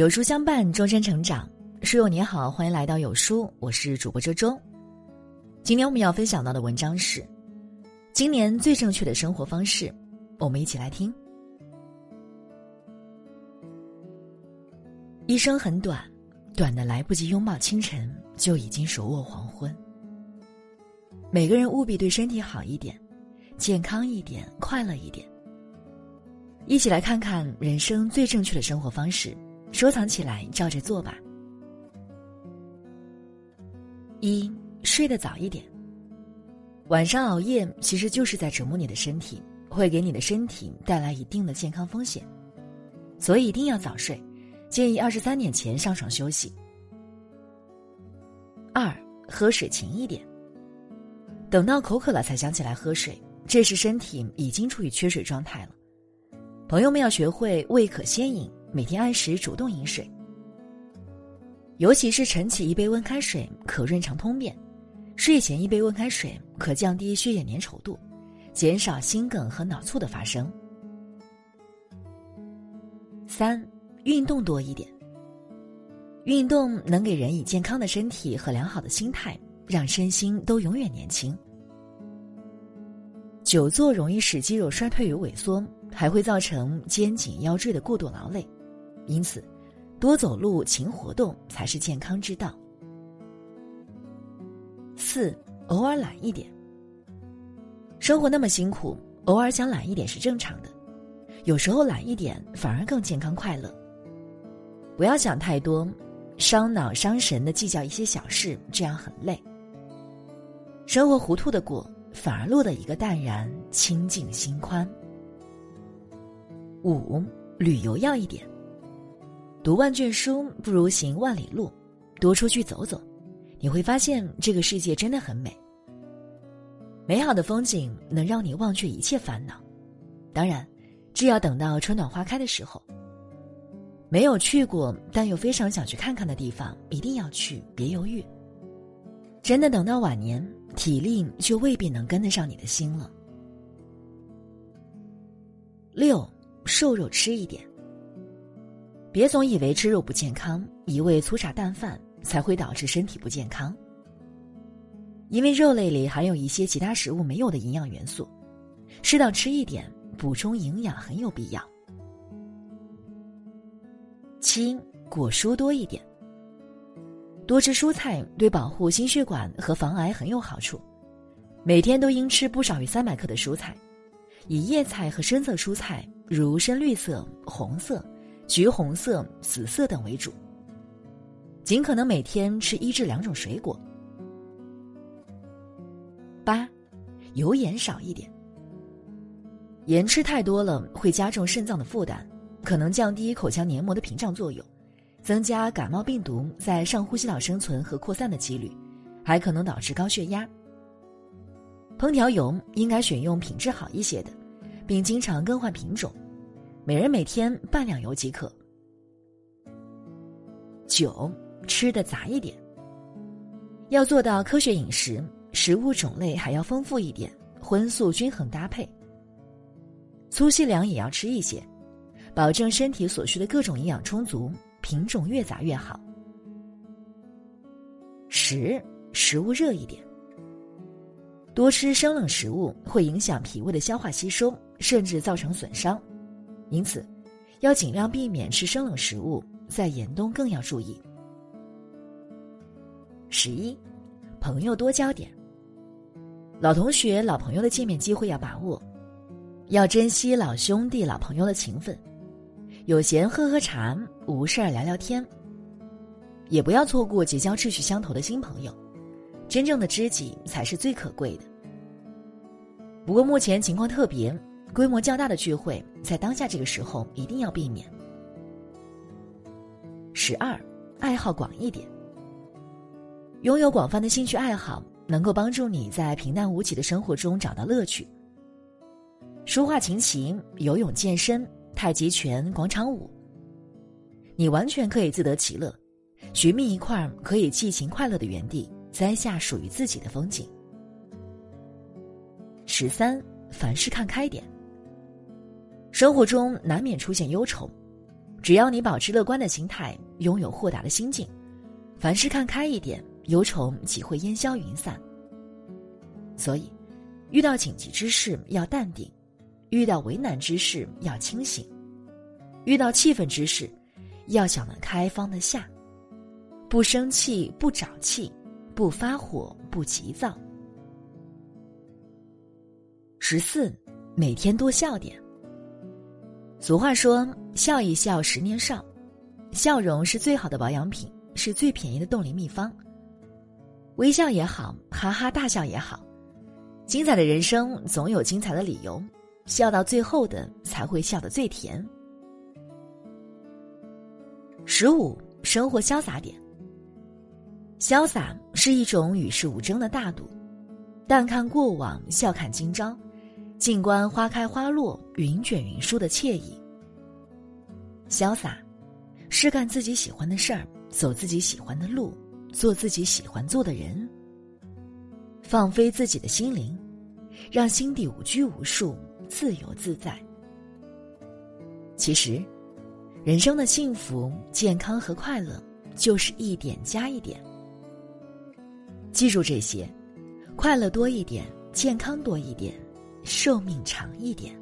有书相伴，终身成长。书友你好，欢迎来到有书，我是主播周周。今天我们要分享到的文章是：今年最正确的生活方式。我们一起来听。一生很短，短的来不及拥抱清晨，就已经手握黄昏。每个人务必对身体好一点，健康一点，快乐一点。一起来看看人生最正确的生活方式。收藏起来，照着做吧。一睡得早一点。晚上熬夜其实就是在折磨你的身体，会给你的身体带来一定的健康风险，所以一定要早睡。建议二十三点前上床休息。二喝水勤一点。等到口渴了才想起来喝水，这时身体已经处于缺水状态了。朋友们要学会未渴先饮。每天按时主动饮水，尤其是晨起一杯温开水可润肠通便，睡前一杯温开水可降低血液粘稠度，减少心梗和脑卒的发生。三，运动多一点。运动能给人以健康的身体和良好的心态，让身心都永远年轻。久坐容易使肌肉衰退与萎缩，还会造成肩颈腰椎的过度劳累。因此，多走路、勤活动才是健康之道。四，偶尔懒一点。生活那么辛苦，偶尔想懒一点是正常的。有时候懒一点反而更健康快乐。不要想太多，伤脑伤神的计较一些小事，这样很累。生活糊涂的过，反而落得一个淡然、清净、心宽。五，旅游要一点。读万卷书不如行万里路，多出去走走，你会发现这个世界真的很美。美好的风景能让你忘却一切烦恼，当然，这要等到春暖花开的时候。没有去过但又非常想去看看的地方，一定要去，别犹豫。真的等到晚年，体力就未必能跟得上你的心了。六，瘦肉吃一点。别总以为吃肉不健康，一味粗茶淡饭才会导致身体不健康。因为肉类里含有一些其他食物没有的营养元素，适当吃一点，补充营养很有必要。七，果蔬多一点。多吃蔬菜对保护心血管和防癌很有好处，每天都应吃不少于三百克的蔬菜，以叶菜和深色蔬菜如深绿色、红色。橘红色、紫色等为主。尽可能每天吃一至两种水果。八，油盐少一点。盐吃太多了会加重肾脏的负担，可能降低口腔黏膜的屏障作用，增加感冒病毒在上呼吸道生存和扩散的几率，还可能导致高血压。烹调油应该选用品质好一些的，并经常更换品种。每人每天半两油即可。九，吃的杂一点。要做到科学饮食，食物种类还要丰富一点，荤素均衡搭配。粗细粮也要吃一些，保证身体所需的各种营养充足，品种越杂越好。十，食物热一点。多吃生冷食物会影响脾胃的消化吸收，甚至造成损伤。因此，要尽量避免吃生冷食物，在严冬更要注意。十一，朋友多交点。老同学、老朋友的见面机会要把握，要珍惜老兄弟、老朋友的情分。有闲喝喝茶，无事儿聊聊天。也不要错过结交志趣相投的新朋友，真正的知己才是最可贵的。不过目前情况特别。规模较大的聚会，在当下这个时候一定要避免。十二，爱好广一点。拥有广泛的兴趣爱好，能够帮助你在平淡无奇的生活中找到乐趣。书画、琴棋、游泳、健身、太极拳、广场舞，你完全可以自得其乐，寻觅一块可以寄情快乐的园地，栽下属于自己的风景。十三，凡事看开点。生活中难免出现忧愁，只要你保持乐观的心态，拥有豁达的心境，凡事看开一点，忧愁岂会烟消云散？所以，遇到紧急之事要淡定，遇到为难之事要清醒，遇到气愤之事，要想得开放得下，不生气不找气，不发火不急躁。十四，每天多笑点。俗话说：“笑一笑，十年少。”笑容是最好的保养品，是最便宜的冻龄秘方。微笑也好，哈哈大笑也好，精彩的人生总有精彩的理由，笑到最后的才会笑得最甜。十五，生活潇洒点。潇洒是一种与世无争的大度，淡看过往，笑看今朝。静观花开花落，云卷云舒的惬意。潇洒，是干自己喜欢的事儿，走自己喜欢的路，做自己喜欢做的人。放飞自己的心灵，让心底无拘无束，自由自在。其实，人生的幸福、健康和快乐，就是一点加一点。记住这些，快乐多一点，健康多一点。寿命长一点。